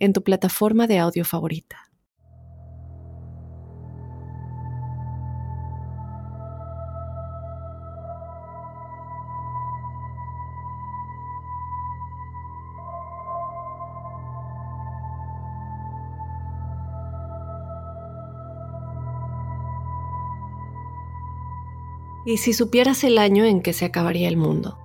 en tu plataforma de audio favorita. ¿Y si supieras el año en que se acabaría el mundo?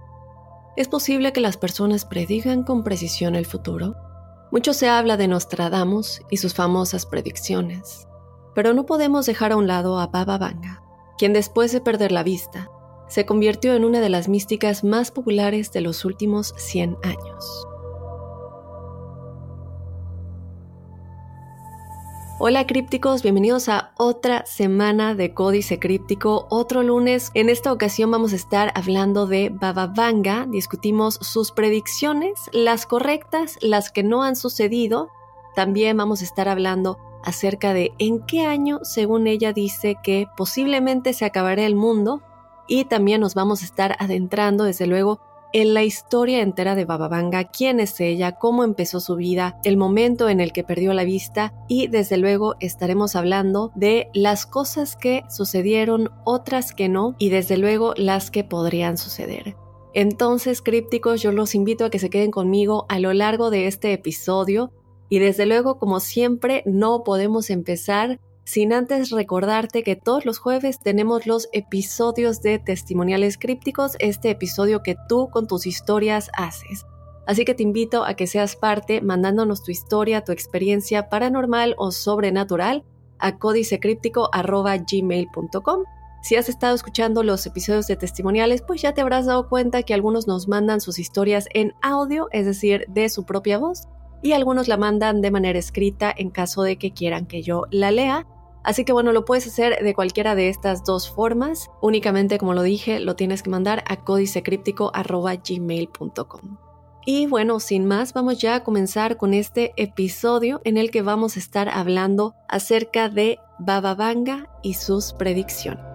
¿Es posible que las personas predigan con precisión el futuro? Mucho se habla de Nostradamus y sus famosas predicciones, pero no podemos dejar a un lado a Baba Vanga, quien después de perder la vista, se convirtió en una de las místicas más populares de los últimos 100 años. Hola crípticos, bienvenidos a otra semana de Códice Críptico, otro lunes. En esta ocasión vamos a estar hablando de Baba Vanga, discutimos sus predicciones, las correctas, las que no han sucedido. También vamos a estar hablando acerca de en qué año, según ella dice, que posiblemente se acabará el mundo. Y también nos vamos a estar adentrando, desde luego, en la historia entera de Baba Vanga, quién es ella, cómo empezó su vida, el momento en el que perdió la vista y desde luego estaremos hablando de las cosas que sucedieron, otras que no y desde luego las que podrían suceder. Entonces, crípticos, yo los invito a que se queden conmigo a lo largo de este episodio y desde luego, como siempre, no podemos empezar sin antes recordarte que todos los jueves tenemos los episodios de testimoniales crípticos, este episodio que tú con tus historias haces. Así que te invito a que seas parte mandándonos tu historia, tu experiencia paranormal o sobrenatural a códicecríptico.gmail.com. Si has estado escuchando los episodios de testimoniales, pues ya te habrás dado cuenta que algunos nos mandan sus historias en audio, es decir, de su propia voz, y algunos la mandan de manera escrita en caso de que quieran que yo la lea. Así que bueno, lo puedes hacer de cualquiera de estas dos formas. Únicamente, como lo dije, lo tienes que mandar a códicecríptico.gmail.com. Y bueno, sin más, vamos ya a comenzar con este episodio en el que vamos a estar hablando acerca de Baba Vanga y sus predicciones.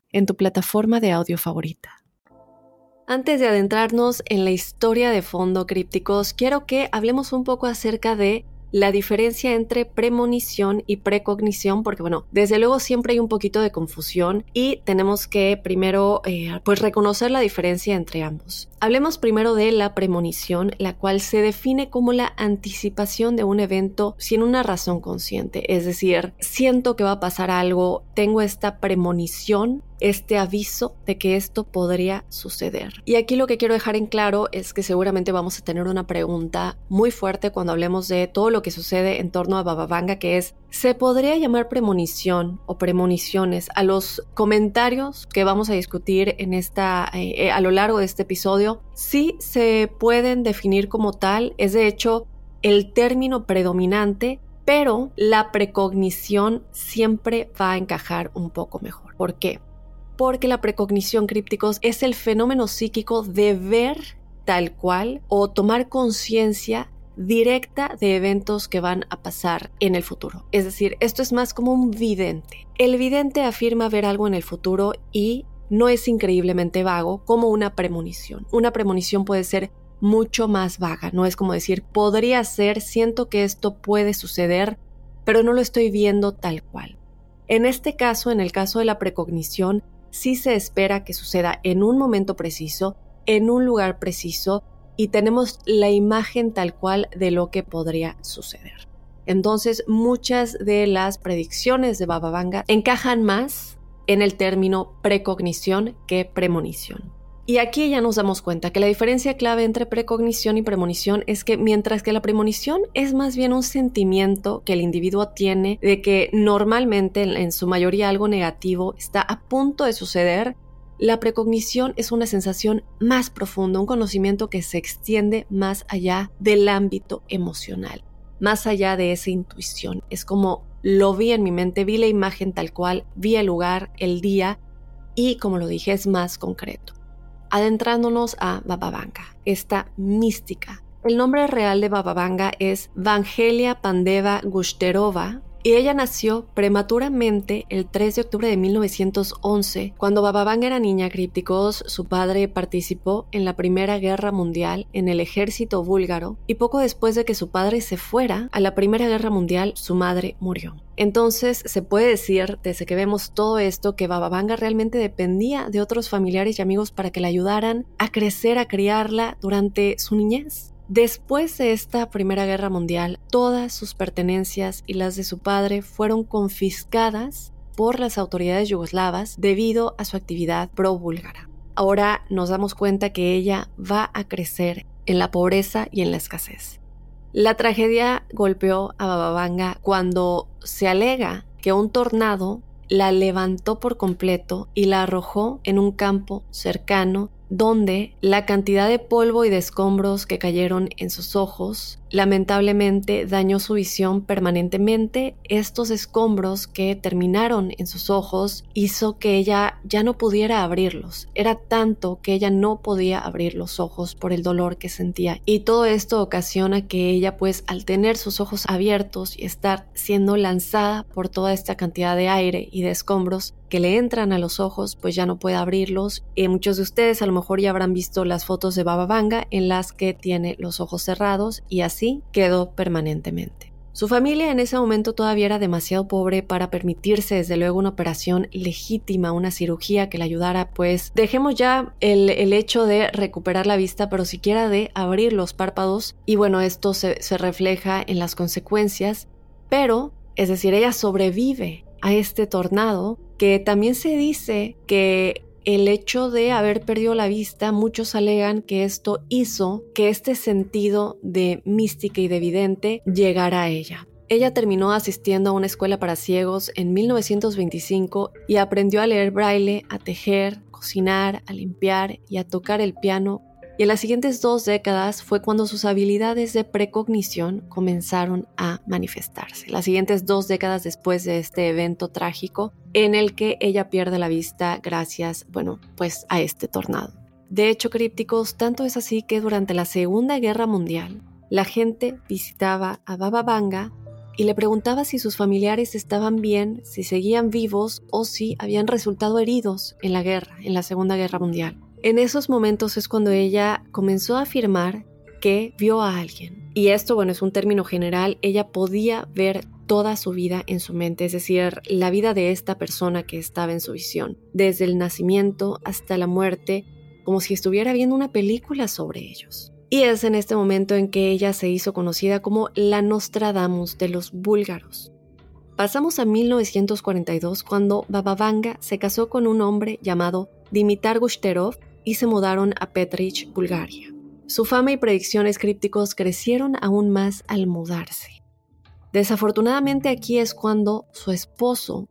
en tu plataforma de audio favorita. Antes de adentrarnos en la historia de fondo crípticos, quiero que hablemos un poco acerca de la diferencia entre premonición y precognición, porque bueno, desde luego siempre hay un poquito de confusión y tenemos que primero eh, pues reconocer la diferencia entre ambos. Hablemos primero de la premonición, la cual se define como la anticipación de un evento sin una razón consciente, es decir, siento que va a pasar algo, tengo esta premonición este aviso de que esto podría suceder. Y aquí lo que quiero dejar en claro es que seguramente vamos a tener una pregunta muy fuerte cuando hablemos de todo lo que sucede en torno a Bababanga, que es, ¿se podría llamar premonición o premoniciones a los comentarios que vamos a discutir en esta, eh, a lo largo de este episodio? Sí se pueden definir como tal, es de hecho el término predominante pero la precognición siempre va a encajar un poco mejor. ¿Por qué? porque la precognición crípticos es el fenómeno psíquico de ver tal cual o tomar conciencia directa de eventos que van a pasar en el futuro. Es decir, esto es más como un vidente. El vidente afirma ver algo en el futuro y no es increíblemente vago como una premonición. Una premonición puede ser mucho más vaga, no es como decir, podría ser, siento que esto puede suceder, pero no lo estoy viendo tal cual. En este caso, en el caso de la precognición, sí se espera que suceda en un momento preciso, en un lugar preciso, y tenemos la imagen tal cual de lo que podría suceder. Entonces, muchas de las predicciones de Baba Vanga encajan más en el término precognición que premonición. Y aquí ya nos damos cuenta que la diferencia clave entre precognición y premonición es que mientras que la premonición es más bien un sentimiento que el individuo tiene de que normalmente en su mayoría algo negativo está a punto de suceder, la precognición es una sensación más profunda, un conocimiento que se extiende más allá del ámbito emocional, más allá de esa intuición. Es como lo vi en mi mente, vi la imagen tal cual, vi el lugar, el día y como lo dije es más concreto. Adentrándonos a Baba Vanga, esta mística. El nombre real de Baba Vanga es Vangelia Pandeva Gushterova, y ella nació prematuramente el 3 de octubre de 1911. Cuando Bababanga era niña crípticos, su padre participó en la Primera Guerra Mundial en el ejército búlgaro y poco después de que su padre se fuera a la Primera Guerra Mundial, su madre murió. Entonces se puede decir, desde que vemos todo esto, que Bababanga realmente dependía de otros familiares y amigos para que la ayudaran a crecer, a criarla durante su niñez. Después de esta Primera Guerra Mundial, todas sus pertenencias y las de su padre fueron confiscadas por las autoridades yugoslavas debido a su actividad pro-búlgara. Ahora nos damos cuenta que ella va a crecer en la pobreza y en la escasez. La tragedia golpeó a Bababanga cuando se alega que un tornado la levantó por completo y la arrojó en un campo cercano donde la cantidad de polvo y de escombros que cayeron en sus ojos lamentablemente dañó su visión permanentemente. Estos escombros que terminaron en sus ojos hizo que ella ya no pudiera abrirlos. Era tanto que ella no podía abrir los ojos por el dolor que sentía. Y todo esto ocasiona que ella pues al tener sus ojos abiertos y estar siendo lanzada por toda esta cantidad de aire y de escombros, que le entran a los ojos, pues ya no puede abrirlos. Y muchos de ustedes a lo mejor ya habrán visto las fotos de Baba Vanga en las que tiene los ojos cerrados y así quedó permanentemente. Su familia en ese momento todavía era demasiado pobre para permitirse desde luego una operación legítima, una cirugía que le ayudara, pues dejemos ya el, hecho de recuperar la vista, pero siquiera de abrir los párpados y bueno, esto se, se refleja en las consecuencias, pero es decir, ella sobrevive a este tornado que también se dice que el hecho de haber perdido la vista, muchos alegan que esto hizo que este sentido de mística y de vidente llegara a ella. Ella terminó asistiendo a una escuela para ciegos en 1925 y aprendió a leer braille, a tejer, cocinar, a limpiar y a tocar el piano y en las siguientes dos décadas fue cuando sus habilidades de precognición comenzaron a manifestarse. Las siguientes dos décadas después de este evento trágico en el que ella pierde la vista gracias, bueno, pues a este tornado. De hecho, crípticos, tanto es así que durante la Segunda Guerra Mundial, la gente visitaba a Baba Vanga y le preguntaba si sus familiares estaban bien, si seguían vivos o si habían resultado heridos en la guerra, en la Segunda Guerra Mundial. En esos momentos es cuando ella comenzó a afirmar que vio a alguien. Y esto, bueno, es un término general, ella podía ver toda su vida en su mente, es decir, la vida de esta persona que estaba en su visión, desde el nacimiento hasta la muerte, como si estuviera viendo una película sobre ellos. Y es en este momento en que ella se hizo conocida como la Nostradamus de los búlgaros. Pasamos a 1942 cuando Bababanga se casó con un hombre llamado Dimitar Gushterov y se mudaron a Petrich, Bulgaria. Su fama y predicciones crípticos crecieron aún más al mudarse. Desafortunadamente aquí es cuando su esposo,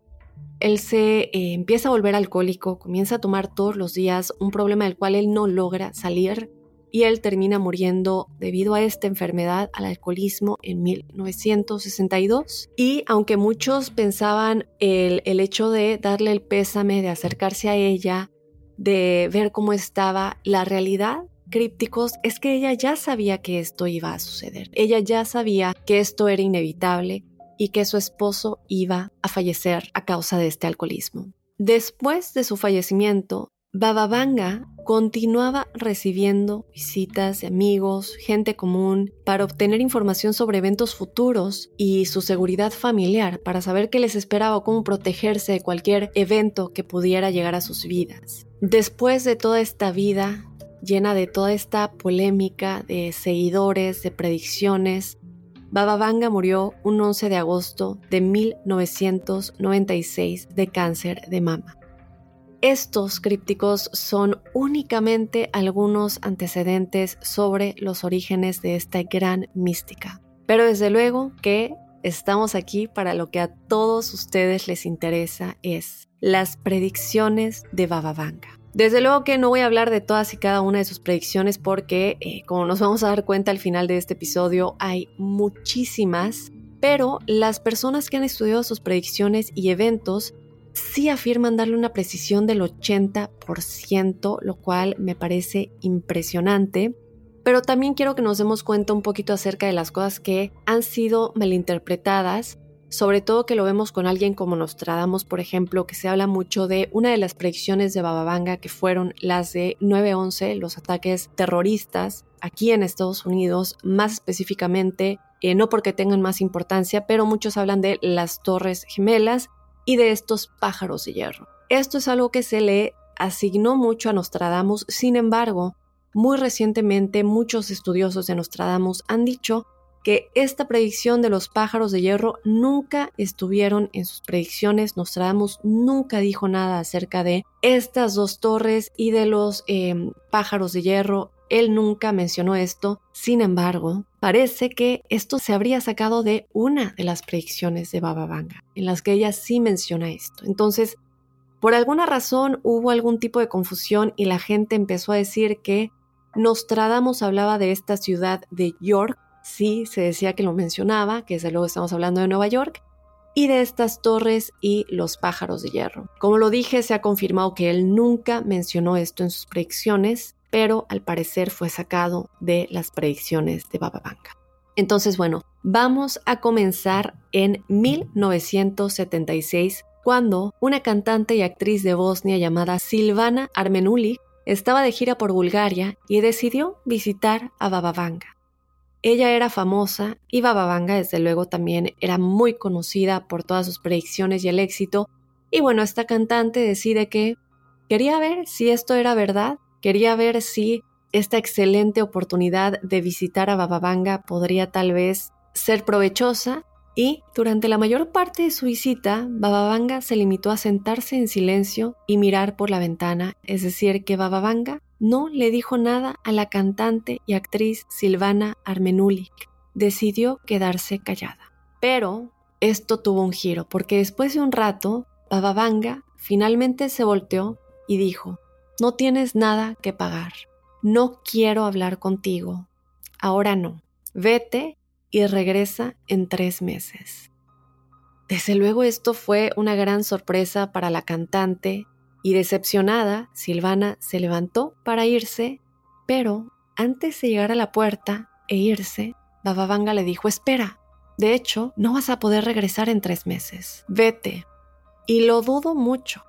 él se eh, empieza a volver alcohólico, comienza a tomar todos los días, un problema del cual él no logra salir y él termina muriendo debido a esta enfermedad, al alcoholismo, en 1962. Y aunque muchos pensaban el, el hecho de darle el pésame, de acercarse a ella, de ver cómo estaba la realidad crípticos es que ella ya sabía que esto iba a suceder. Ella ya sabía que esto era inevitable y que su esposo iba a fallecer a causa de este alcoholismo. Después de su fallecimiento, Baba Vanga continuaba recibiendo visitas de amigos, gente común, para obtener información sobre eventos futuros y su seguridad familiar, para saber qué les esperaba o cómo protegerse de cualquier evento que pudiera llegar a sus vidas. Después de toda esta vida llena de toda esta polémica de seguidores, de predicciones, Baba Vanga murió un 11 de agosto de 1996 de cáncer de mama. Estos crípticos son únicamente algunos antecedentes sobre los orígenes de esta gran mística. Pero desde luego que estamos aquí para lo que a todos ustedes les interesa es las predicciones de Baba Vanga. Desde luego que no voy a hablar de todas y cada una de sus predicciones porque, eh, como nos vamos a dar cuenta al final de este episodio, hay muchísimas, pero las personas que han estudiado sus predicciones y eventos sí afirman darle una precisión del 80%, lo cual me parece impresionante. Pero también quiero que nos demos cuenta un poquito acerca de las cosas que han sido malinterpretadas, sobre todo que lo vemos con alguien como Nostradamus, por ejemplo, que se habla mucho de una de las predicciones de Bababanga que fueron las de 9-11, los ataques terroristas aquí en Estados Unidos, más específicamente, eh, no porque tengan más importancia, pero muchos hablan de las Torres Gemelas y de estos pájaros de hierro. Esto es algo que se le asignó mucho a Nostradamus, sin embargo, muy recientemente muchos estudiosos de Nostradamus han dicho que esta predicción de los pájaros de hierro nunca estuvieron en sus predicciones. Nostradamus nunca dijo nada acerca de estas dos torres y de los em, pájaros de hierro. Él nunca mencionó esto. Sin embargo, parece que esto se habría sacado de una de las predicciones de Baba Vanga, en las que ella sí menciona esto. Entonces, por alguna razón hubo algún tipo de confusión y la gente empezó a decir que Nostradamus hablaba de esta ciudad de York. Sí, se decía que lo mencionaba, que desde luego estamos hablando de Nueva York, y de estas torres y los pájaros de hierro. Como lo dije, se ha confirmado que él nunca mencionó esto en sus predicciones, pero al parecer fue sacado de las predicciones de Baba Vanga. Entonces, bueno, vamos a comenzar en 1976, cuando una cantante y actriz de Bosnia llamada Silvana Armenuli estaba de gira por Bulgaria y decidió visitar a Baba Vanga. Ella era famosa y Baba Vanga desde luego también era muy conocida por todas sus predicciones y el éxito. Y bueno, esta cantante decide que quería ver si esto era verdad Quería ver si esta excelente oportunidad de visitar a Bababanga podría tal vez ser provechosa y durante la mayor parte de su visita, Bababanga se limitó a sentarse en silencio y mirar por la ventana, es decir, que Bababanga no le dijo nada a la cantante y actriz Silvana Armenulik. Decidió quedarse callada. Pero esto tuvo un giro, porque después de un rato, Bababanga finalmente se volteó y dijo, no tienes nada que pagar. No quiero hablar contigo. Ahora no. Vete y regresa en tres meses. Desde luego esto fue una gran sorpresa para la cantante y decepcionada, Silvana se levantó para irse, pero antes de llegar a la puerta e irse, Bababanga le dijo, espera, de hecho, no vas a poder regresar en tres meses. Vete. Y lo dudo mucho,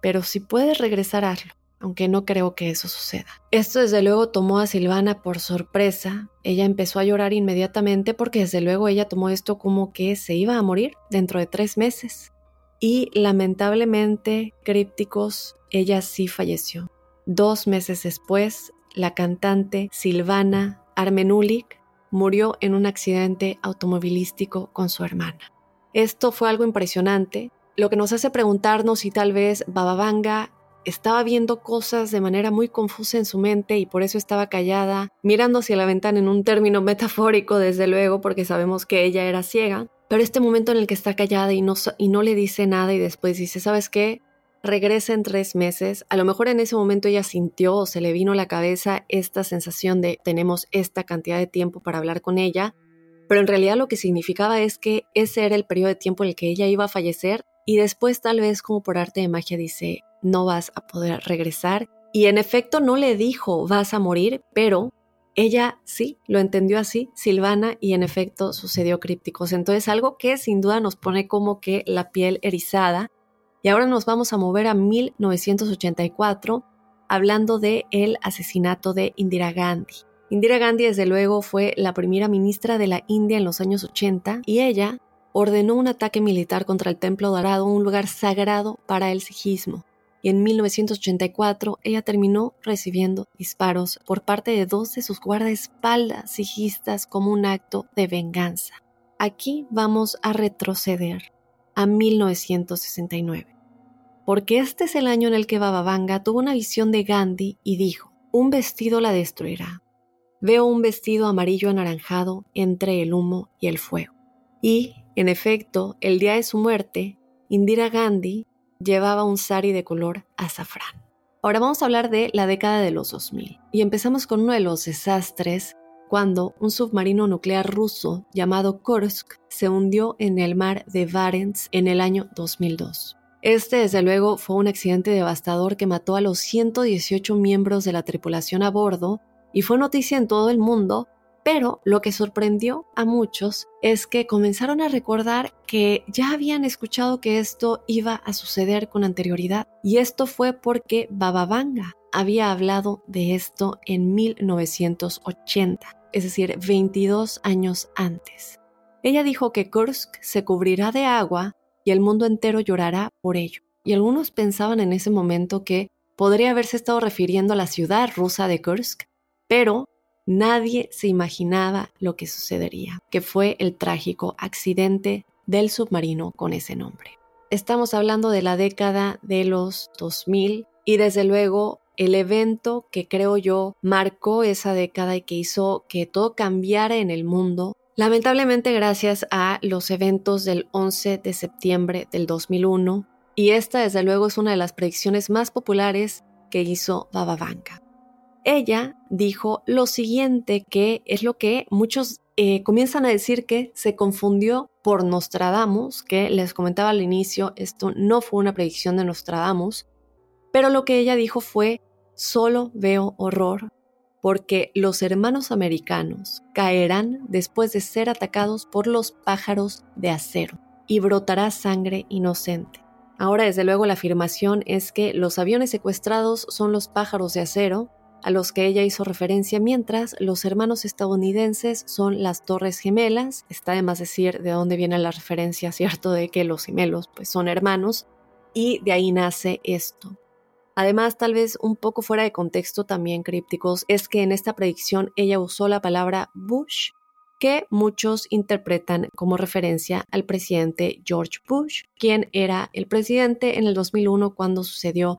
pero si puedes regresar, hazlo aunque no creo que eso suceda. Esto desde luego tomó a Silvana por sorpresa. Ella empezó a llorar inmediatamente porque desde luego ella tomó esto como que se iba a morir dentro de tres meses. Y lamentablemente, crípticos, ella sí falleció. Dos meses después, la cantante Silvana Armenulik murió en un accidente automovilístico con su hermana. Esto fue algo impresionante, lo que nos hace preguntarnos si tal vez Bababanga estaba viendo cosas de manera muy confusa en su mente y por eso estaba callada, mirando hacia la ventana en un término metafórico, desde luego, porque sabemos que ella era ciega. Pero este momento en el que está callada y no, y no le dice nada y después dice, ¿sabes qué? Regresa en tres meses. A lo mejor en ese momento ella sintió o se le vino a la cabeza esta sensación de tenemos esta cantidad de tiempo para hablar con ella, pero en realidad lo que significaba es que ese era el periodo de tiempo en el que ella iba a fallecer y después tal vez como por arte de magia dice, no vas a poder regresar. Y en efecto no le dijo vas a morir, pero ella sí lo entendió así, Silvana, y en efecto sucedió crípticos. Entonces algo que sin duda nos pone como que la piel erizada. Y ahora nos vamos a mover a 1984 hablando de el asesinato de Indira Gandhi. Indira Gandhi desde luego fue la primera ministra de la India en los años 80 y ella ordenó un ataque militar contra el Templo Dorado, un lugar sagrado para el sijismo. Y en 1984 ella terminó recibiendo disparos por parte de dos de sus guardaespaldas sijistas como un acto de venganza. Aquí vamos a retroceder a 1969, porque este es el año en el que Baba Vanga tuvo una visión de Gandhi y dijo, un vestido la destruirá. Veo un vestido amarillo anaranjado entre el humo y el fuego. Y en efecto, el día de su muerte, Indira Gandhi llevaba un sari de color azafrán. Ahora vamos a hablar de la década de los 2000 y empezamos con uno de los desastres cuando un submarino nuclear ruso llamado Kursk se hundió en el mar de Barents en el año 2002. Este, desde luego, fue un accidente devastador que mató a los 118 miembros de la tripulación a bordo y fue noticia en todo el mundo pero lo que sorprendió a muchos es que comenzaron a recordar que ya habían escuchado que esto iba a suceder con anterioridad. Y esto fue porque Baba Vanga había hablado de esto en 1980, es decir, 22 años antes. Ella dijo que Kursk se cubrirá de agua y el mundo entero llorará por ello. Y algunos pensaban en ese momento que podría haberse estado refiriendo a la ciudad rusa de Kursk, pero Nadie se imaginaba lo que sucedería, que fue el trágico accidente del submarino con ese nombre. Estamos hablando de la década de los 2000 y desde luego el evento que creo yo marcó esa década y que hizo que todo cambiara en el mundo, lamentablemente gracias a los eventos del 11 de septiembre del 2001, y esta desde luego es una de las predicciones más populares que hizo Baba Vanga ella dijo lo siguiente, que es lo que muchos eh, comienzan a decir que se confundió por Nostradamus, que les comentaba al inicio, esto no fue una predicción de Nostradamus, pero lo que ella dijo fue, solo veo horror porque los hermanos americanos caerán después de ser atacados por los pájaros de acero y brotará sangre inocente. Ahora, desde luego, la afirmación es que los aviones secuestrados son los pájaros de acero a los que ella hizo referencia, mientras los hermanos estadounidenses son las Torres Gemelas. Está de más decir de dónde viene la referencia, ¿cierto?, de que los gemelos pues, son hermanos, y de ahí nace esto. Además, tal vez un poco fuera de contexto también crípticos, es que en esta predicción ella usó la palabra Bush, que muchos interpretan como referencia al presidente George Bush, quien era el presidente en el 2001 cuando sucedió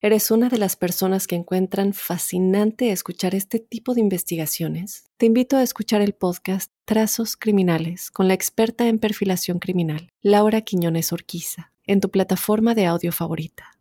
eres una de las personas que encuentran fascinante escuchar este tipo de investigaciones, te invito a escuchar el podcast Trazos Criminales con la experta en perfilación criminal, Laura Quiñones Orquiza en tu plataforma de audio favorita.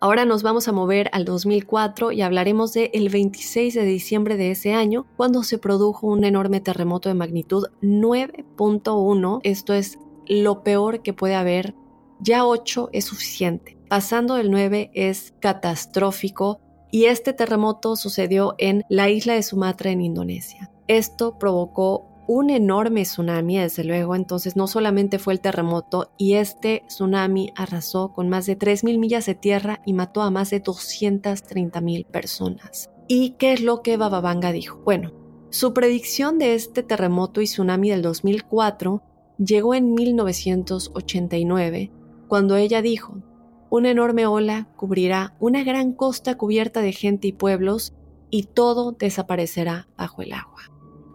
Ahora nos vamos a mover al 2004 y hablaremos de el 26 de diciembre de ese año, cuando se produjo un enorme terremoto de magnitud 9.1. Esto es lo peor que puede haber. Ya 8 es suficiente. Pasando del 9 es catastrófico y este terremoto sucedió en la isla de Sumatra en Indonesia. Esto provocó un enorme tsunami, desde luego, entonces no solamente fue el terremoto, y este tsunami arrasó con más de 3.000 millas de tierra y mató a más de 230.000 personas. ¿Y qué es lo que Bababanga dijo? Bueno, su predicción de este terremoto y tsunami del 2004 llegó en 1989, cuando ella dijo, una enorme ola cubrirá una gran costa cubierta de gente y pueblos y todo desaparecerá bajo el agua.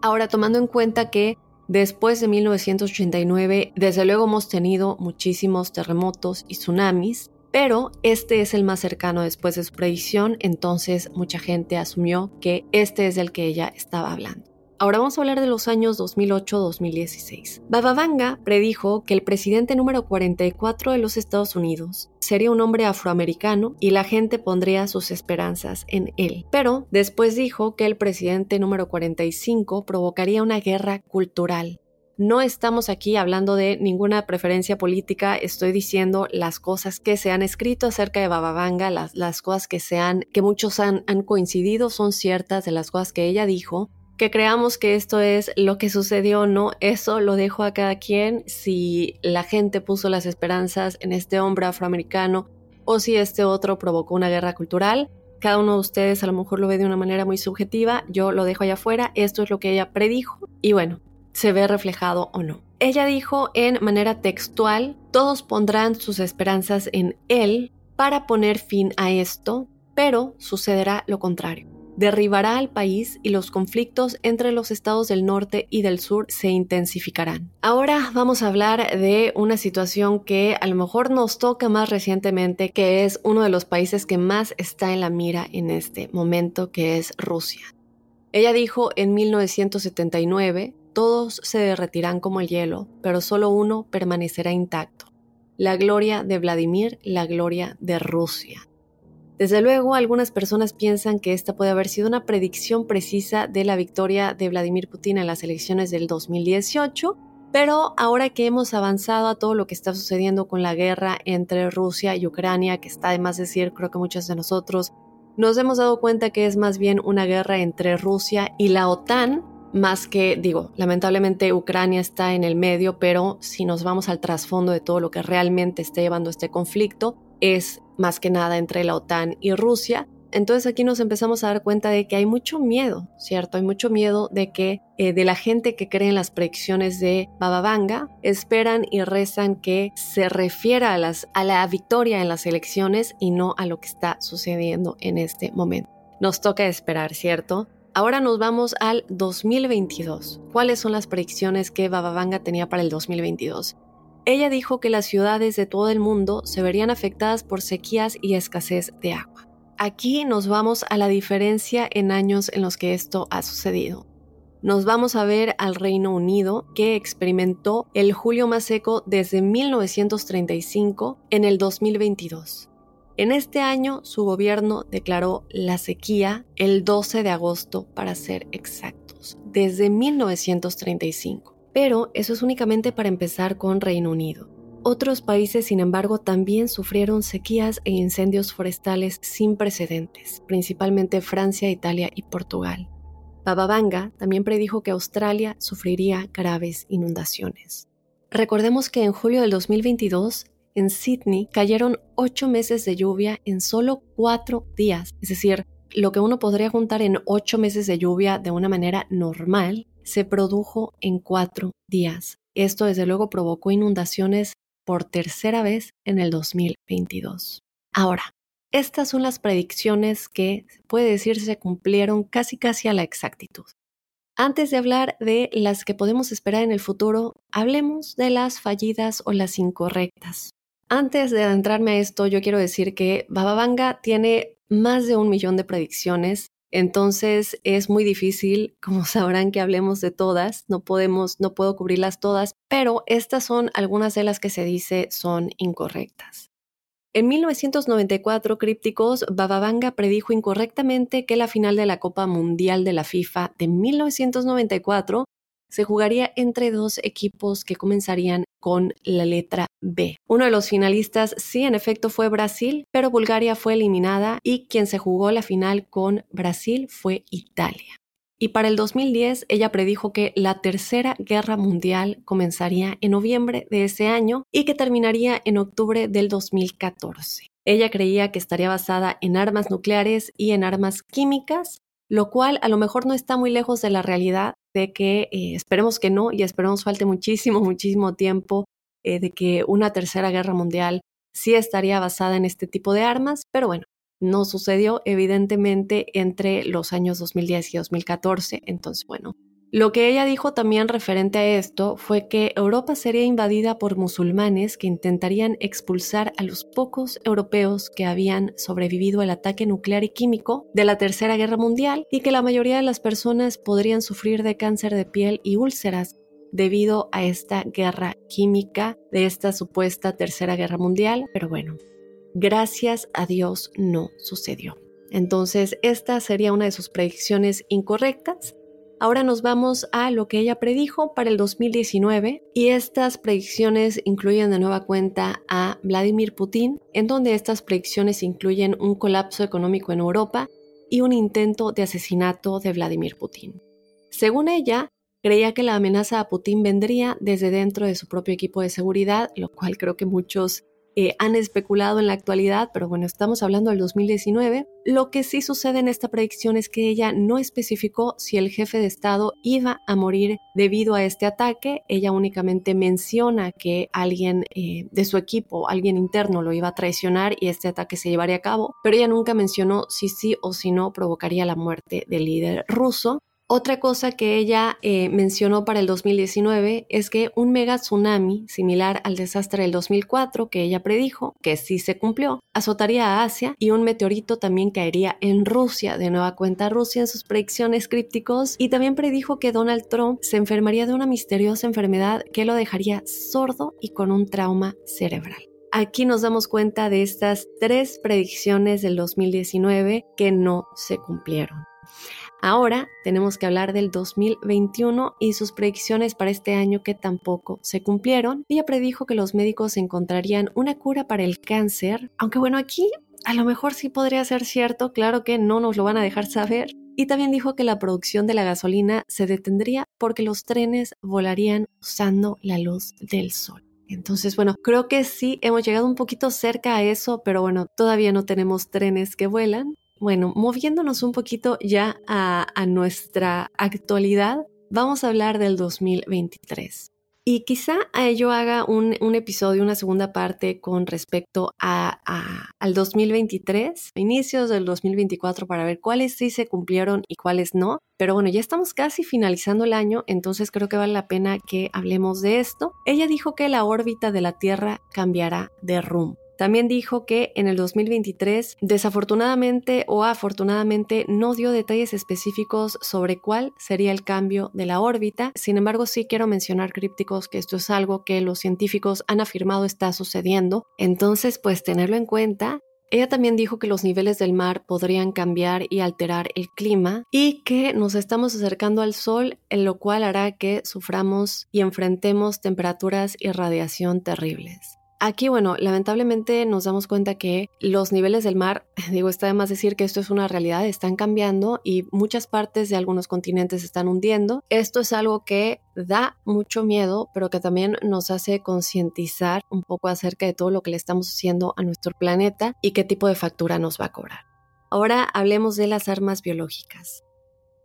Ahora, tomando en cuenta que después de 1989, desde luego hemos tenido muchísimos terremotos y tsunamis, pero este es el más cercano después de su predicción, entonces mucha gente asumió que este es el que ella estaba hablando. Ahora vamos a hablar de los años 2008-2016. Bababanga predijo que el presidente número 44 de los Estados Unidos sería un hombre afroamericano y la gente pondría sus esperanzas en él. Pero después dijo que el presidente número 45 provocaría una guerra cultural No estamos aquí hablando de ninguna preferencia política, estoy diciendo las cosas que se han escrito acerca de Bababanga, las, las cosas que se han, que muchos han, han coincidido, son ciertas de las cosas que ella dijo. Que creamos que esto es lo que sucedió o no, eso lo dejo a cada quien. Si la gente puso las esperanzas en este hombre afroamericano o si este otro provocó una guerra cultural, cada uno de ustedes a lo mejor lo ve de una manera muy subjetiva, yo lo dejo allá afuera, esto es lo que ella predijo y bueno, se ve reflejado o no. Ella dijo en manera textual, todos pondrán sus esperanzas en él para poner fin a esto, pero sucederá lo contrario derribará al país y los conflictos entre los estados del norte y del sur se intensificarán. Ahora vamos a hablar de una situación que a lo mejor nos toca más recientemente, que es uno de los países que más está en la mira en este momento, que es Rusia. Ella dijo en 1979, todos se derretirán como el hielo, pero solo uno permanecerá intacto. La gloria de Vladimir, la gloria de Rusia. Desde luego, algunas personas piensan que esta puede haber sido una predicción precisa de la victoria de Vladimir Putin en las elecciones del 2018, pero ahora que hemos avanzado a todo lo que está sucediendo con la guerra entre Rusia y Ucrania, que está de más decir, creo que muchos de nosotros nos hemos dado cuenta que es más bien una guerra entre Rusia y la OTAN, más que, digo, lamentablemente Ucrania está en el medio, pero si nos vamos al trasfondo de todo lo que realmente está llevando este conflicto, es más que nada entre la OTAN y Rusia. Entonces aquí nos empezamos a dar cuenta de que hay mucho miedo, ¿cierto? Hay mucho miedo de que eh, de la gente que cree en las predicciones de Bababanga, esperan y rezan que se refiera a, la victoria en las elecciones y no a lo que está sucediendo en este momento. Nos toca esperar, ¿cierto? Ahora nos vamos al 2022. ¿Cuáles son las predicciones que Bababanga tenía para el 2022? Ella dijo que las ciudades de todo el mundo se verían afectadas por sequías y escasez de agua. Aquí nos vamos a la diferencia en años en los que esto ha sucedido. Nos vamos a ver al Reino Unido, que experimentó el julio más seco desde 1935 en el 2022. En este año, su gobierno declaró la sequía el 12 de agosto, para ser exactos, desde 1935 pero eso es únicamente para empezar con Reino Unido. Otros países, sin embargo, también sufrieron sequías e incendios forestales sin precedentes, principalmente Francia, Italia y Portugal. Bababanga también predijo que Australia sufriría graves inundaciones. Recordemos que en julio del 2022, en Sydney, cayeron ocho meses de lluvia en solo cuatro días, es decir, lo que uno podría juntar en ocho meses de lluvia de una manera normal se produjo en cuatro días. Esto desde luego provocó inundaciones por tercera vez en el 2022. Ahora, estas son las predicciones que puede decir se cumplieron casi casi a la exactitud. Antes de hablar de las que podemos esperar en el futuro, hablemos de las fallidas o las incorrectas. Antes de adentrarme a esto, yo quiero decir que Bababanga tiene más de un millón de predicciones entonces es muy difícil, como sabrán, que hablemos de todas. No podemos, no puedo cubrirlas todas, pero estas son algunas de las que se dice son incorrectas. En 1994, Crípticos, Bababanga predijo incorrectamente que la final de la Copa Mundial de la FIFA de 1994 se jugaría entre dos equipos que comenzarían con la letra B. Uno de los finalistas sí en efecto fue Brasil, pero Bulgaria fue eliminada y quien se jugó la final con Brasil fue Italia. Y para el 2010 ella predijo que la Tercera Guerra Mundial comenzaría en noviembre de ese año y que terminaría en octubre del 2014. Ella creía que estaría basada en armas nucleares y en armas químicas, lo cual a lo mejor no está muy lejos de la realidad, de que eh, esperemos que no y esperemos falte muchísimo, muchísimo tiempo eh, de que una tercera guerra mundial sí estaría basada en este tipo de armas, pero bueno, no sucedió evidentemente entre los años 2010 y 2014, entonces bueno, lo que ella dijo también referente a esto fue que Europa sería invadida por musulmanes que intentarían expulsar a los pocos europeos que habían sobrevivido al ataque nuclear y químico de la Tercera Guerra Mundial y que la mayoría de las personas podrían sufrir de cáncer de piel y úlceras debido a esta guerra química de esta supuesta Tercera Guerra Mundial, pero bueno, gracias a Dios no sucedió. Entonces, esta sería una de sus predicciones incorrectas Ahora nos vamos a lo que ella predijo para el 2019 y estas predicciones incluyen de nueva cuenta a Vladimir Putin, en donde estas predicciones incluyen un colapso económico en Europa y un intento de asesinato de Vladimir Putin. Según ella, creía que la amenaza a Putin vendría desde dentro de su propio equipo de seguridad, lo cual creo que muchos eh, han especulado en la actualidad, pero bueno, estamos hablando del 2019. Lo que sí sucede en esta predicción es que ella no especificó si el jefe de Estado iba a morir debido a este ataque. Ella únicamente menciona que alguien eh, de su equipo, alguien interno, lo iba a traicionar y este ataque se llevaría a cabo, pero ella nunca mencionó si sí o si no provocaría la muerte del líder ruso. Otra cosa que ella eh, mencionó para el 2019 es que un mega tsunami, similar al desastre del 2004 que ella predijo, que sí se cumplió, azotaría a Asia y un meteorito también caería en Rusia. De nueva cuenta Rusia en sus predicciones crípticos y también predijo que Donald Trump se enfermaría de una misteriosa enfermedad que lo dejaría sordo y con un trauma cerebral. Aquí nos damos cuenta de estas tres predicciones del 2019 que no se cumplieron. Ahora tenemos que hablar del 2021 y sus predicciones para este año que tampoco se cumplieron. Ella predijo que los médicos encontrarían una cura para el cáncer, aunque bueno, aquí a lo mejor sí podría ser cierto, claro que no nos lo van a dejar saber. Y también dijo que la producción de la gasolina se detendría porque los trenes volarían usando la luz del sol. Entonces, bueno, creo que sí hemos llegado un poquito cerca a eso, pero bueno, todavía no tenemos trenes que vuelan. Bueno, moviéndonos un poquito ya a, nuestra actualidad, vamos a hablar del 2023. Y quizá a ello haga un, episodio, una segunda parte con respecto a, al 2023, inicios del 2024, para ver cuáles sí se cumplieron y cuáles no. Pero bueno, ya estamos casi finalizando el año, entonces creo que vale la pena que hablemos de esto. Ella dijo que la órbita de la Tierra cambiará de rumbo. También dijo que en el 2023, desafortunadamente o afortunadamente, no dio detalles específicos sobre cuál sería el cambio de la órbita. Sin embargo, sí quiero mencionar crípticos que esto es algo que los científicos han afirmado está sucediendo. Entonces, pues tenerlo en cuenta ella también dijo que los niveles del mar podrían cambiar y alterar el clima y que nos estamos acercando al sol, en lo cual hará que suframos y enfrentemos temperaturas y radiación terribles. Aquí, bueno, lamentablemente nos damos cuenta que los niveles del mar, digo, está de más decir que esto es una realidad, están cambiando y muchas partes de algunos continentes se están hundiendo. Esto es algo que da mucho miedo, pero que también nos hace concientizar un poco acerca de todo lo que le estamos haciendo a nuestro planeta y qué tipo de factura nos va a cobrar. Ahora hablemos de las armas biológicas.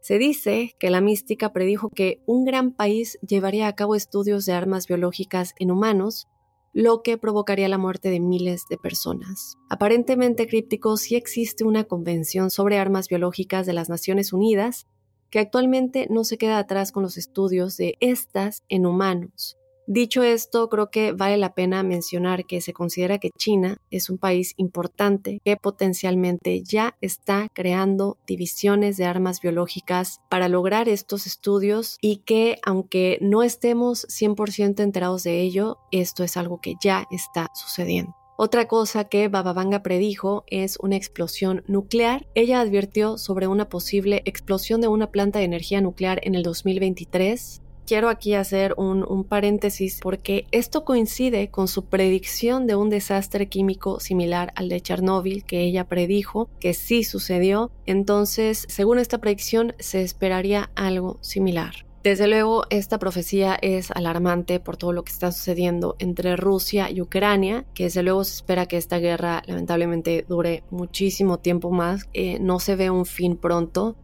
Se dice que la mística predijo que un gran país llevaría a cabo estudios de armas biológicas en humanos lo que provocaría la muerte de miles de personas. Aparentemente críptico sí existe una convención sobre armas biológicas de las Naciones Unidas que actualmente no se queda atrás con los estudios de estas en humanos, Dicho esto, creo que vale la pena mencionar que se considera que China es un país importante que potencialmente ya está creando divisiones de armas biológicas para lograr estos estudios y que aunque no estemos 100% enterados de ello, esto es algo que ya está sucediendo. Otra cosa que Bababanga predijo es una explosión nuclear. Ella advirtió sobre una posible explosión de una planta de energía nuclear en el 2023 quiero aquí hacer un, paréntesis porque esto coincide con su predicción de un desastre químico similar al de Chernóbil que ella predijo que sí sucedió. Entonces, según esta predicción, se esperaría algo similar. Desde luego, esta profecía es alarmante por todo lo que está sucediendo entre Rusia y Ucrania, que desde luego se espera que esta guerra lamentablemente dure muchísimo tiempo más, eh, no se ve un fin pronto.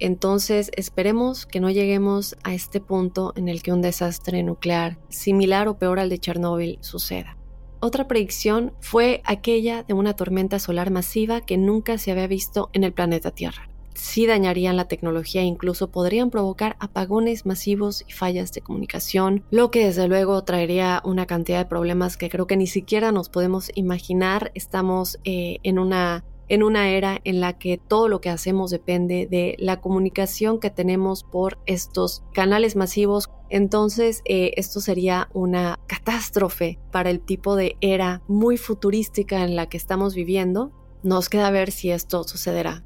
Entonces esperemos que no lleguemos a este punto en el que un desastre nuclear similar o peor al de Chernóbil suceda. Otra predicción fue aquella de una tormenta solar masiva que nunca se había visto en el planeta Tierra. Sí dañarían la tecnología e incluso podrían provocar apagones masivos y fallas de comunicación, lo que desde luego traería una cantidad de problemas que creo que ni siquiera nos podemos imaginar. Estamos eh, en una en una era en la que todo lo que hacemos depende de la comunicación que tenemos por estos canales masivos. Entonces, eh, esto sería una catástrofe para el tipo de era muy futurística en la que estamos viviendo. Nos queda ver si esto sucederá.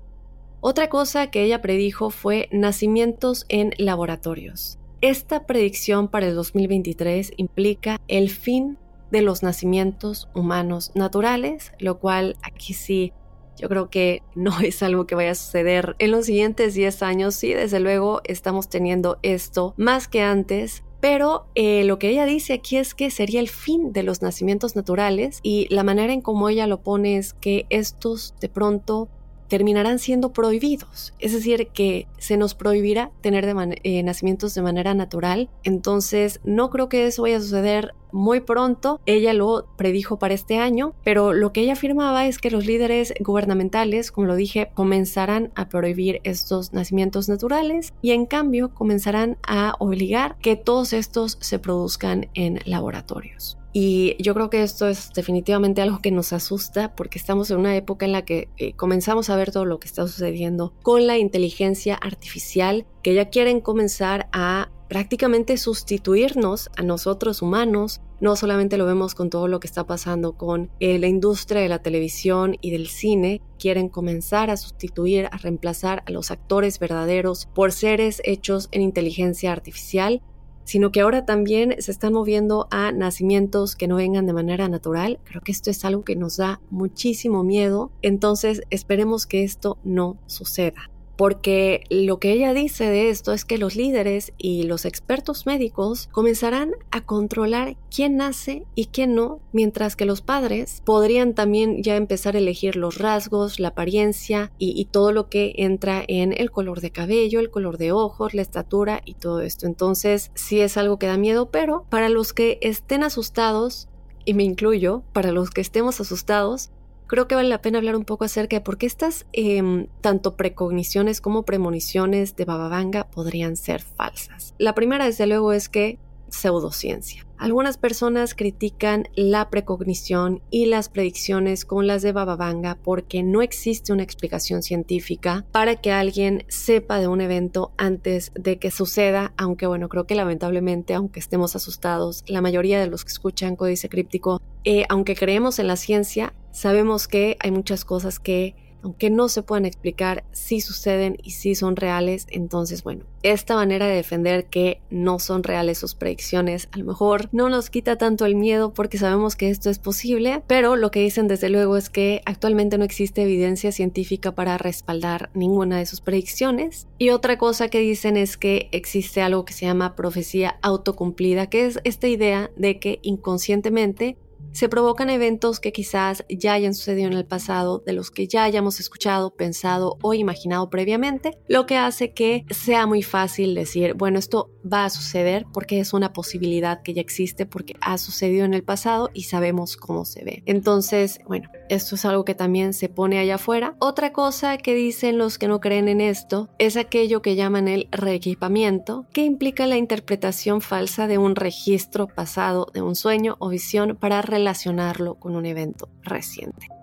Otra cosa que ella predijo fue nacimientos en laboratorios. Esta predicción para el 2023 implica el fin de los nacimientos humanos naturales, lo cual aquí sí yo creo que no es algo que vaya a suceder en los siguientes 10 años. Sí, desde luego estamos teniendo esto más que antes, pero eh, lo que ella dice aquí es que sería el fin de los nacimientos naturales y la manera en cómo ella lo pone es que estos de pronto terminarán siendo prohibidos. Es decir, que se nos prohibirá tener eh, nacimientos de manera natural. Entonces, no creo que eso vaya a suceder muy pronto. Ella lo predijo para este año, pero lo que ella afirmaba es que los líderes gubernamentales, como lo dije, comenzarán a prohibir estos nacimientos naturales y en cambio comenzarán a obligar que todos estos se produzcan en laboratorios. Y yo creo que esto es definitivamente algo que nos asusta porque estamos en una época en la que eh, comenzamos a ver todo lo que está sucediendo con la inteligencia artificial, que ya quieren comenzar a prácticamente sustituirnos a nosotros humanos. No solamente lo vemos con todo lo que está pasando con eh, la industria de la televisión y del cine, quieren comenzar a sustituir, a reemplazar a los actores verdaderos por seres hechos en inteligencia artificial sino que ahora también se están moviendo a nacimientos que no vengan de manera natural. Creo que esto es algo que nos da muchísimo miedo, entonces esperemos que esto no suceda porque lo que ella dice de esto es que los líderes y los expertos médicos comenzarán a controlar quién nace y quién no, mientras que los padres podrían también ya empezar a elegir los rasgos, la apariencia y, todo lo que entra en el color de cabello, el color de ojos, la estatura y todo esto. Entonces sí es algo que da miedo, pero para los que estén asustados, y me incluyo, para los que estemos asustados, creo que vale la pena hablar un poco acerca de por qué estas em, tanto precogniciones como premoniciones de Bababanga podrían ser falsas. La primera, desde luego, es que pseudociencia. Algunas personas critican la precognición y las predicciones con las de Bababanga porque no existe una explicación científica para que alguien sepa de un evento antes de que suceda, aunque bueno, creo que lamentablemente, aunque estemos asustados, la mayoría de los que escuchan Códice Críptico, eh, aunque creemos en la ciencia, sabemos que hay muchas cosas que aunque no se puedan explicar, sí suceden y sí son reales. Entonces, bueno, esta manera de defender que no son reales sus predicciones a lo mejor no nos quita tanto el miedo porque sabemos que esto es posible, pero lo que dicen desde luego es que actualmente no existe evidencia científica para respaldar ninguna de sus predicciones. Y otra cosa que dicen es que existe algo que se llama profecía autocumplida, que es esta idea de que inconscientemente se provocan eventos que quizás ya hayan sucedido en el pasado, de los que ya hayamos escuchado, pensado o imaginado previamente, lo que hace que sea muy fácil decir, bueno, esto va a suceder porque es una posibilidad que ya existe, porque ha sucedido en el pasado y sabemos cómo se ve. Entonces, bueno, esto es algo que también se pone allá afuera. Otra cosa que dicen los que no creen en esto es aquello que llaman el reequipamiento, que implica la interpretación falsa de un registro pasado de un sueño o visión para relacionarlo con un evento reciente.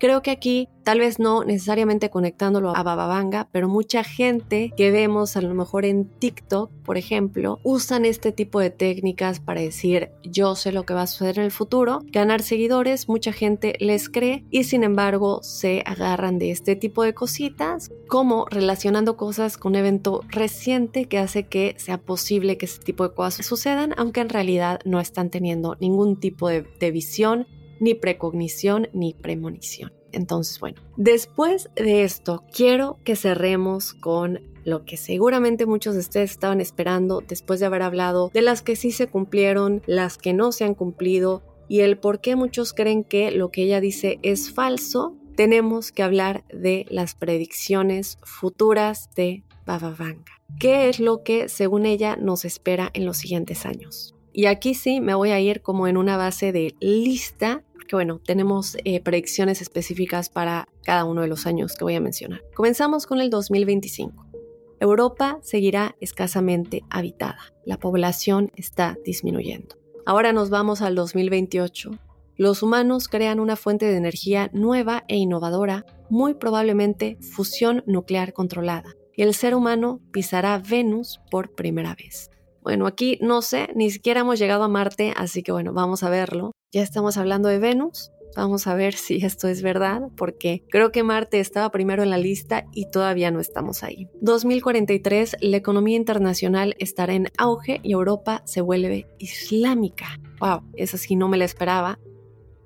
Creo que aquí, tal vez no necesariamente conectándolo a Bababanga, pero mucha gente que vemos a lo mejor en TikTok, por ejemplo, usan este tipo de técnicas para decir yo sé lo que va a suceder en el futuro, ganar seguidores, mucha gente les cree y sin embargo se agarran de este tipo de cositas, como relacionando cosas con un evento reciente que hace que sea posible que ese tipo de cosas sucedan, aunque en realidad no están teniendo ningún tipo de, de visión ni precognición ni premonición. Entonces, bueno, después de esto, quiero que cerremos con lo que seguramente muchos de ustedes estaban esperando después de haber hablado de las que sí se cumplieron, las que no se han cumplido y el por qué muchos creen que lo que ella dice es falso. Tenemos que hablar de las predicciones futuras de Baba Vanga. ¿Qué es lo que, según ella, nos espera en los siguientes años? Y aquí sí me voy a ir como en una base de lista que bueno, tenemos eh, predicciones específicas para cada uno de los años que voy a mencionar. Comenzamos con el 2025. Europa seguirá escasamente habitada. La población está disminuyendo. Ahora nos vamos al 2028. Los humanos crean una fuente de energía nueva e innovadora, muy probablemente fusión nuclear controlada, y el ser humano pisará Venus por primera vez. Bueno, aquí no sé, ni siquiera hemos llegado a Marte, así que bueno, vamos a verlo. Ya estamos hablando de Venus. Vamos a ver si esto es verdad, porque creo que Marte estaba primero en la lista y todavía no estamos ahí. 2043, la economía internacional estará en auge y Europa se vuelve islámica. Wow, esa sí no me la esperaba.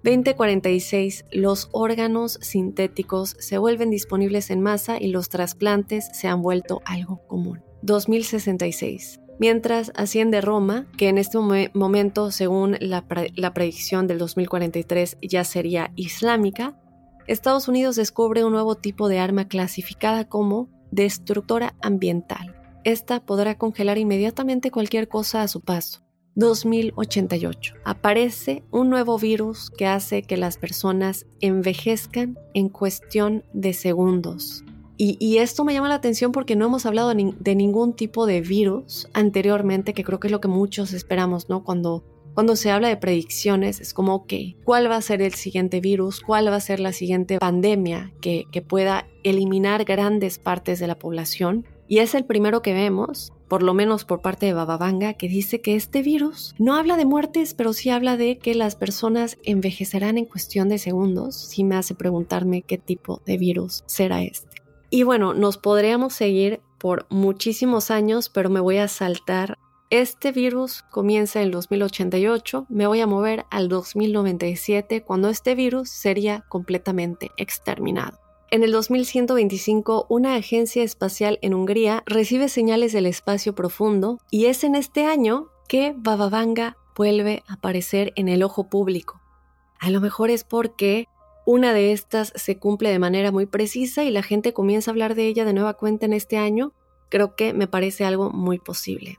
2046, los órganos sintéticos se vuelven disponibles en masa y los trasplantes se han vuelto algo común. 2066. Mientras asciende Roma, que en este momento, según la, predicción del 2043, ya sería islámica, Estados Unidos descubre un nuevo tipo de arma clasificada como destructora ambiental. Esta podrá congelar inmediatamente cualquier cosa a su paso. 2088. Aparece un nuevo virus que hace que las personas envejezcan en cuestión de segundos. Y, esto me llama la atención porque no hemos hablado de, ningún tipo de virus anteriormente, que creo que es lo que muchos esperamos, ¿no? Cuando, cuando se habla de predicciones, es como, ok, ¿cuál va a ser el siguiente virus? ¿Cuál va a ser la siguiente pandemia que, que pueda eliminar grandes partes de la población? Y es el primero que vemos, por lo menos por parte de Bababanga, que dice que este virus no habla de muertes, pero sí habla de que las personas envejecerán en cuestión de segundos. Sí me hace preguntarme qué tipo de virus será este. Y bueno, nos podríamos seguir por muchísimos años, pero me voy a saltar. Este virus comienza en 2088, me voy a mover al 2097, cuando este virus sería completamente exterminado. En el 2125, una agencia espacial en Hungría recibe señales del espacio profundo y es en este año que Bababanga vuelve a aparecer en el ojo público. A lo mejor es porque una de estas se cumple de manera muy precisa y la gente comienza a hablar de ella de nueva cuenta en este año. Creo que me parece algo muy posible.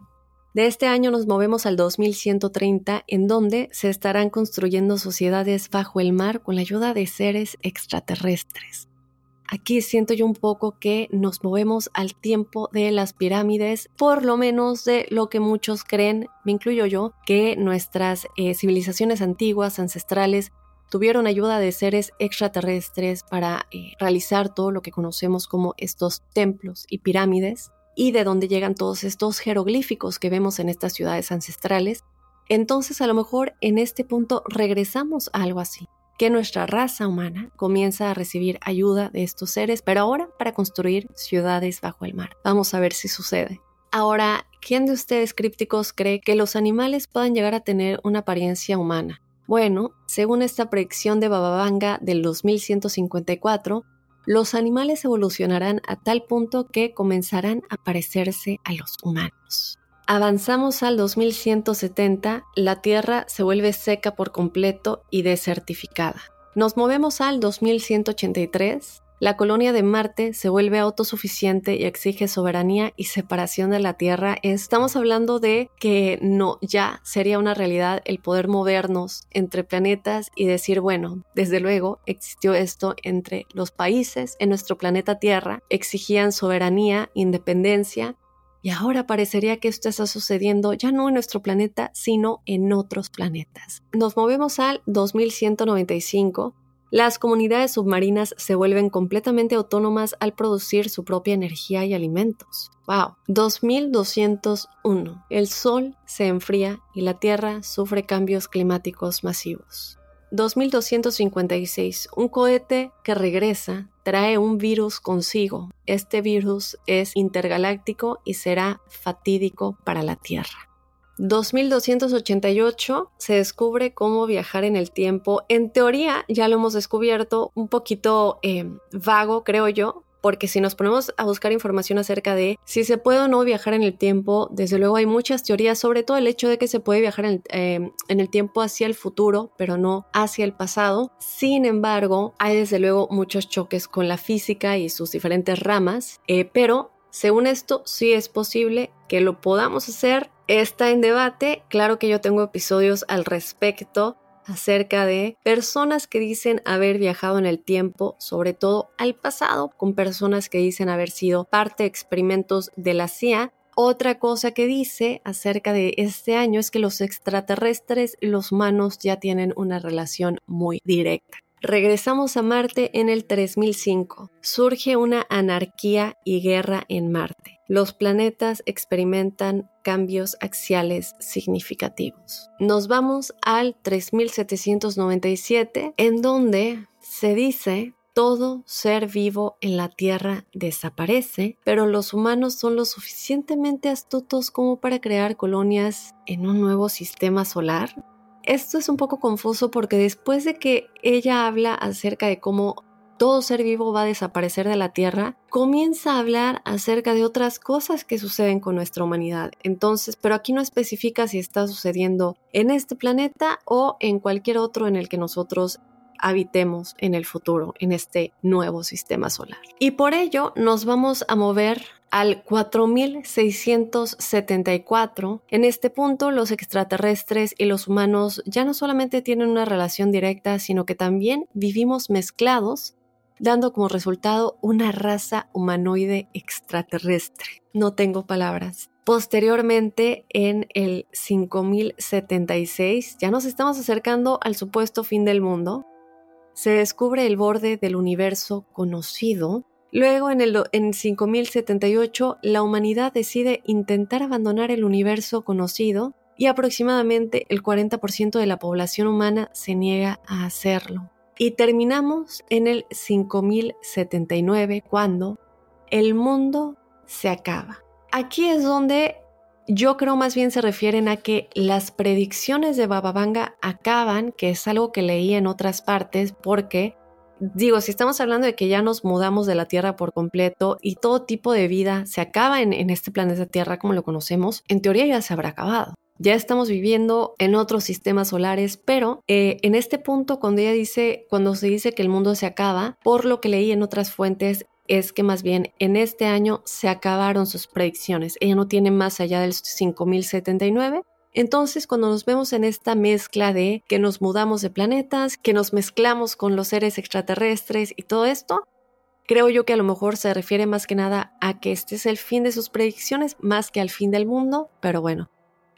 De este año nos movemos al 2130, en donde se estarán construyendo sociedades bajo el mar con la ayuda de seres extraterrestres. Aquí siento yo un poco que nos movemos al tiempo de las pirámides, por lo menos de lo que muchos creen, me incluyo yo, que nuestras eh, civilizaciones antiguas, ancestrales, tuvieron ayuda de seres extraterrestres para eh, realizar todo lo que conocemos como estos templos y pirámides, y de dónde llegan todos estos jeroglíficos que vemos en estas ciudades ancestrales. Entonces a lo mejor en este punto regresamos a algo así que nuestra raza humana comienza a recibir ayuda de estos seres, pero ahora para construir ciudades bajo el mar. Vamos a ver si sucede. Ahora, ¿quién de ustedes crípticos cree que los animales puedan llegar a tener una apariencia humana? Bueno, según esta predicción de Bababanga del 2154, los animales evolucionarán a tal punto que comenzarán a parecerse a los humanos. Avanzamos al 2170, la Tierra se vuelve seca por completo y desertificada. Nos movemos al 2183, la colonia de Marte se vuelve autosuficiente y exige soberanía y separación de la Tierra. Estamos hablando de que no, ya sería una realidad el poder movernos entre planetas y decir, bueno, desde luego existió esto entre los países en nuestro planeta Tierra, exigían soberanía, independencia y ahora parecería que esto está sucediendo ya no en nuestro planeta, sino en otros planetas. Nos movemos al 2195. Las comunidades submarinas se vuelven completamente autónomas al producir su propia energía y alimentos. ¡Wow! 2201. El Sol se enfría y la Tierra sufre cambios climáticos masivos. 2256. Un cohete que regresa trae un virus consigo. Este virus es intergaláctico y será fatídico para la Tierra. 2288 se descubre cómo viajar en el tiempo. En teoría ya lo hemos descubierto, un poquito eh, vago creo yo, porque si nos ponemos a buscar información acerca de si se puede o no viajar en el tiempo, desde luego hay muchas teorías, sobre todo el hecho de que se puede viajar en, eh, el tiempo hacia el futuro, pero no hacia el pasado. Sin embargo, hay desde luego muchos choques con la física y sus diferentes ramas, eh, pero según esto sí es posible que lo podamos hacer. Está en debate, claro que yo tengo episodios al respecto, acerca de personas que dicen haber viajado en el tiempo, sobre todo al pasado, con personas que dicen haber sido parte de experimentos de la CIA. Otra cosa que dice acerca de este año es que los extraterrestres y los humanos ya tienen una relación muy directa. Regresamos a Marte en el 3005. Surge una anarquía y guerra en Marte. los planetas experimentan cambios axiales significativos. Nos vamos al 3797, en donde se dice todo ser vivo en la Tierra desaparece, pero los humanos son lo suficientemente astutos como para crear colonias en un nuevo sistema solar. Esto es un poco confuso porque después de que ella habla acerca de cómo todo ser vivo va a desaparecer de la Tierra, comienza a hablar acerca de otras cosas que suceden con nuestra humanidad. Entonces, pero aquí no especifica si está sucediendo en este planeta o en cualquier otro en el que nosotros habitemos en el futuro, en este nuevo sistema solar. Y por ello nos vamos a mover al 4674. En este punto, los extraterrestres y los humanos ya no solamente tienen una relación directa, sino que también vivimos mezclados, dando como resultado una raza humanoide extraterrestre. No tengo palabras. Posteriormente, en el 5076, ya nos estamos acercando al supuesto fin del mundo se descubre el borde del universo conocido. Luego, en el en 5078, la humanidad decide intentar abandonar el universo conocido y aproximadamente el 40% de la población humana se niega a hacerlo. Y terminamos en el 5079, cuando el mundo se acaba. Aquí es donde yo creo más bien se refieren a que las predicciones de Bababanga acaban, que es algo que leí en otras partes, porque digo, si estamos hablando de que ya nos mudamos de la Tierra por completo y todo tipo de vida se acaba en, este planeta Tierra como lo conocemos, en teoría ya se habrá acabado. Ya estamos viviendo en otros sistemas solares, pero eh, en este punto, cuando ella dice, cuando se dice que el mundo se acaba, por lo que leí en otras fuentes, es que más bien en este año se acabaron sus predicciones. Ella no tiene más allá del 5079. Entonces, cuando nos vemos en esta mezcla de que nos mudamos de planetas, que nos mezclamos con los seres extraterrestres y todo esto, creo yo que a lo mejor se refiere más que nada a que este es el fin de sus predicciones más que al fin del mundo, pero bueno,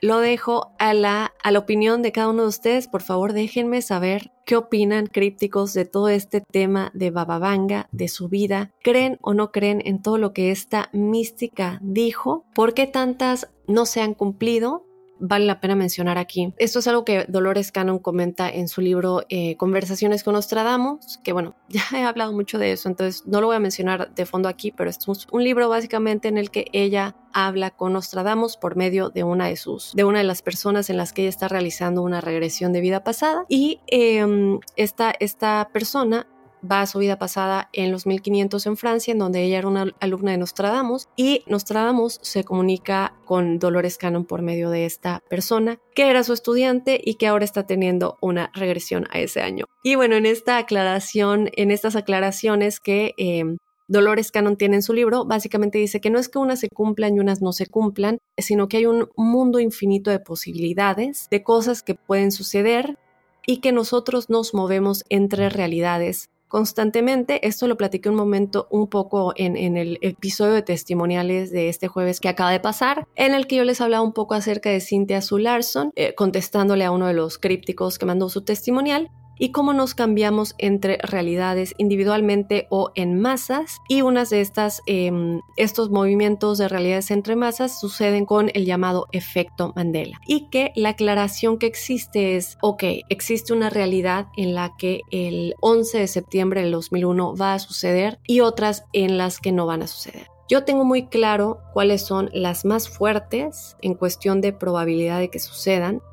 lo dejo a la, a la opinión de cada uno de ustedes. Por favor, déjenme saber qué opinan crípticos de todo este tema de Bababanga, de su vida. ¿Creen o no creen en todo lo que esta mística dijo? ¿Por qué tantas no se han cumplido? Vale la pena mencionar aquí. Esto es algo que Dolores Cannon comenta en su libro eh, Conversaciones con Nostradamus, que bueno, ya he hablado mucho de eso, entonces no lo voy a mencionar de fondo aquí, pero es un libro básicamente en el que ella habla con Nostradamus por medio de una de sus, de una de las personas en las que ella está realizando una regresión de vida pasada y em, esta, esta persona va a su vida pasada en los 1500 en Francia, en donde ella era una alumna de Nostradamus, y Nostradamus se comunica con Dolores Cannon por medio de esta persona, que era su estudiante y que ahora está teniendo una regresión a ese año. Y bueno, en esta aclaración, en estas aclaraciones que em, Dolores Cannon tiene en su libro, básicamente dice que no es que unas se cumplan y unas no se cumplan, sino que hay un mundo infinito de posibilidades, de cosas que pueden suceder y que nosotros nos movemos entre realidades constantemente. Esto lo platiqué un momento un poco en, el episodio de testimoniales de este jueves que acaba de pasar, en el que yo les hablaba un poco acerca de Cynthia Sularson, eh, contestándole a uno de los crípticos que mandó su testimonial y cómo nos cambiamos entre realidades individualmente o en masas. Y unas de estas em, estos movimientos de realidades entre masas suceden con el llamado efecto Mandela. Y que la aclaración que existe es ok existe una realidad en la que el 11 de septiembre del 2001 va a suceder y otras en las que no van a suceder. Yo tengo muy claro cuáles son las más fuertes en cuestión de probabilidad de que sucedan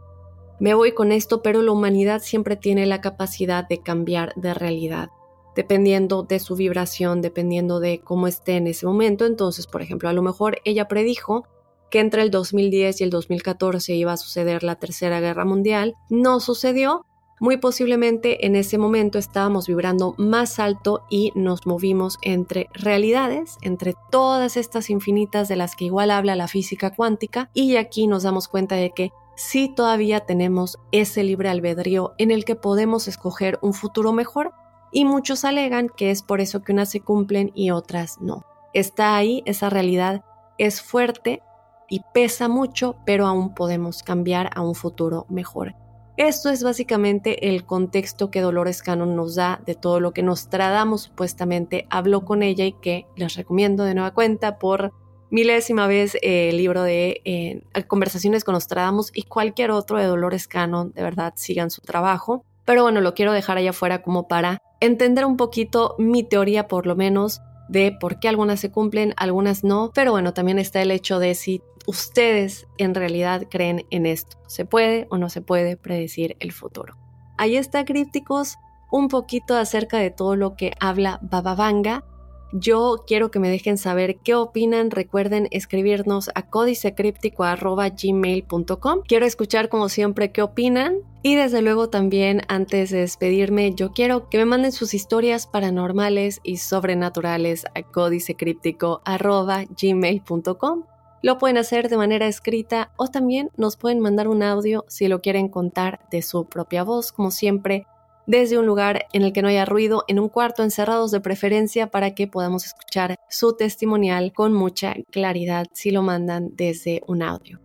me voy con esto, pero la humanidad siempre tiene la capacidad de cambiar de realidad, dependiendo de su vibración, dependiendo de cómo esté en ese momento. Entonces, por ejemplo, a lo mejor ella predijo que entre el 2010 y el 2014 iba a suceder la Tercera Guerra Mundial. No sucedió. Muy posiblemente en ese momento estábamos vibrando más alto y nos movimos entre realidades, entre todas estas infinitas de las que igual habla la física cuántica, y aquí nos damos cuenta de que si todavía tenemos ese libre albedrío en el que podemos escoger un futuro mejor y muchos alegan que es por eso que unas se cumplen y otras no. Está ahí, esa realidad es fuerte y pesa mucho, pero aún podemos cambiar a un futuro mejor. Esto es básicamente el contexto que Dolores Cannon nos da de todo lo que Nostradamus supuestamente habló con ella y que les recomiendo de nueva cuenta por milésima vez el libro de eh, Conversaciones con Nostradamus y cualquier otro de Dolores Cannon, de verdad, sigan su trabajo. Pero bueno, lo quiero dejar allá afuera como para entender un poquito mi teoría, por lo menos, de por qué algunas se cumplen, algunas no. Pero bueno, también está el hecho de si ustedes en realidad creen en esto. ¿Se puede o no se puede predecir el futuro? Ahí está, crípticos, un poquito acerca de todo lo que habla Bababanga yo quiero que me dejen saber qué opinan. Recuerden escribirnos a códicecríptico.gmail.com. Quiero escuchar como siempre qué opinan. Y desde luego también antes de despedirme, yo quiero que me manden sus historias paranormales y sobrenaturales a códicecríptico.gmail.com. Lo pueden hacer de manera escrita o también nos pueden mandar un audio si lo quieren contar de su propia voz. Como siempre, desde un lugar en el que no haya ruido, en un cuarto encerrados de preferencia para que podamos escuchar su testimonial con mucha claridad si lo mandan desde un audio.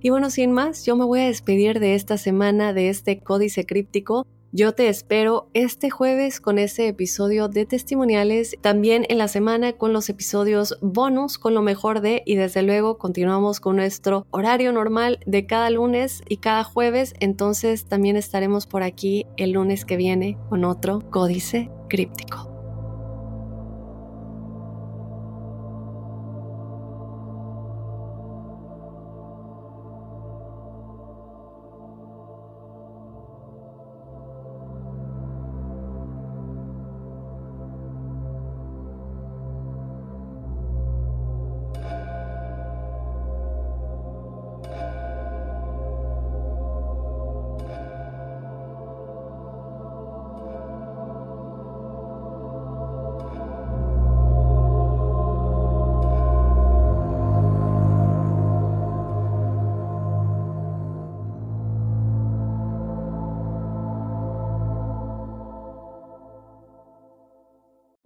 Y bueno, sin más, yo me voy a despedir de esta semana de este códice críptico yo te espero este jueves con ese episodio de testimoniales, también en la semana con los episodios bonus con lo mejor de y desde luego continuamos con nuestro horario normal de cada lunes y cada jueves, entonces también estaremos por aquí el lunes que viene con otro códice críptico.